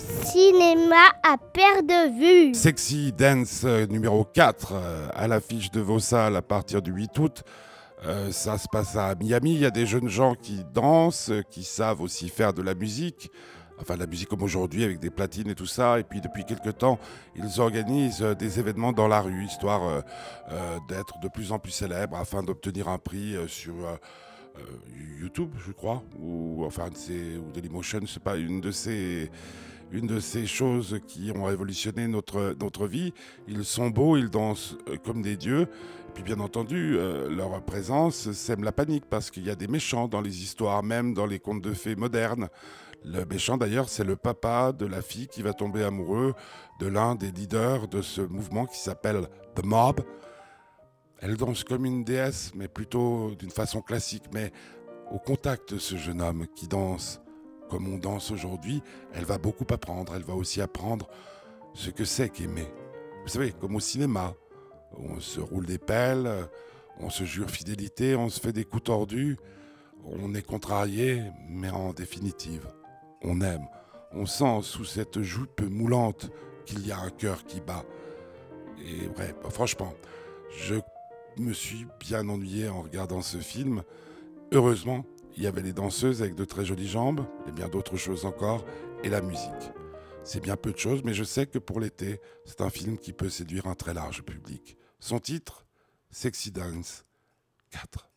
cinéma à perte de vue. Sexy Dance euh, numéro 4 euh, à l'affiche de vos salles à partir du 8 août. Euh, ça se passe à Miami. Il y a des jeunes gens qui dansent, qui savent aussi faire de la musique. Enfin, de la musique comme aujourd'hui avec des platines et tout ça. Et puis depuis quelques temps, ils organisent des événements dans la rue, histoire d'être de plus en plus célèbres afin d'obtenir un prix sur YouTube, je crois, ou enfin de ou Dailymotion, c'est pas une de ces une de ces choses qui ont révolutionné notre, notre vie. Ils sont beaux, ils dansent euh, comme des dieux. Et puis bien entendu, euh, leur présence sème la panique parce qu'il y a des méchants dans les histoires, même dans les contes de fées modernes. Le méchant d'ailleurs, c'est le papa de la fille qui va tomber amoureux de l'un des leaders de ce mouvement qui s'appelle The Mob. Elle danse comme une déesse, mais plutôt d'une façon classique. Mais au contact de ce jeune homme qui danse comme on danse aujourd'hui, elle va beaucoup apprendre. Elle va aussi apprendre ce que c'est qu'aimer. Vous savez, comme au cinéma, on se roule des pelles, on se jure fidélité, on se fait des coups tordus, on est contrarié, mais en définitive, on aime. On sent sous cette jupe moulante qu'il y a un cœur qui bat. Et bref, franchement, je me suis bien ennuyé en regardant ce film. Heureusement, il y avait les danseuses avec de très jolies jambes, et bien d'autres choses encore, et la musique. C'est bien peu de choses, mais je sais que pour l'été, c'est un film qui peut séduire un très large public. Son titre Sexy Dance 4.